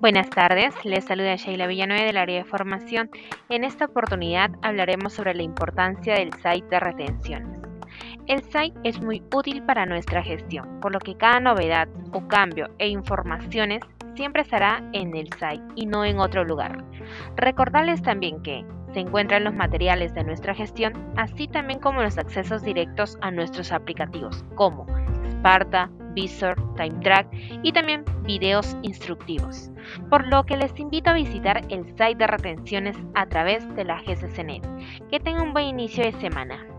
Buenas tardes, les saluda Sheila Villanueva del área de formación. En esta oportunidad hablaremos sobre la importancia del site de retenciones. El site es muy útil para nuestra gestión, por lo que cada novedad o cambio e informaciones siempre estará en el site y no en otro lugar. Recordarles también que se encuentran los materiales de nuestra gestión, así también como los accesos directos a nuestros aplicativos, como Sparta, Visor, TimeTrack y también videos instructivos, por lo que les invito a visitar el site de retenciones a través de la GCCNet. Que tengan un buen inicio de semana.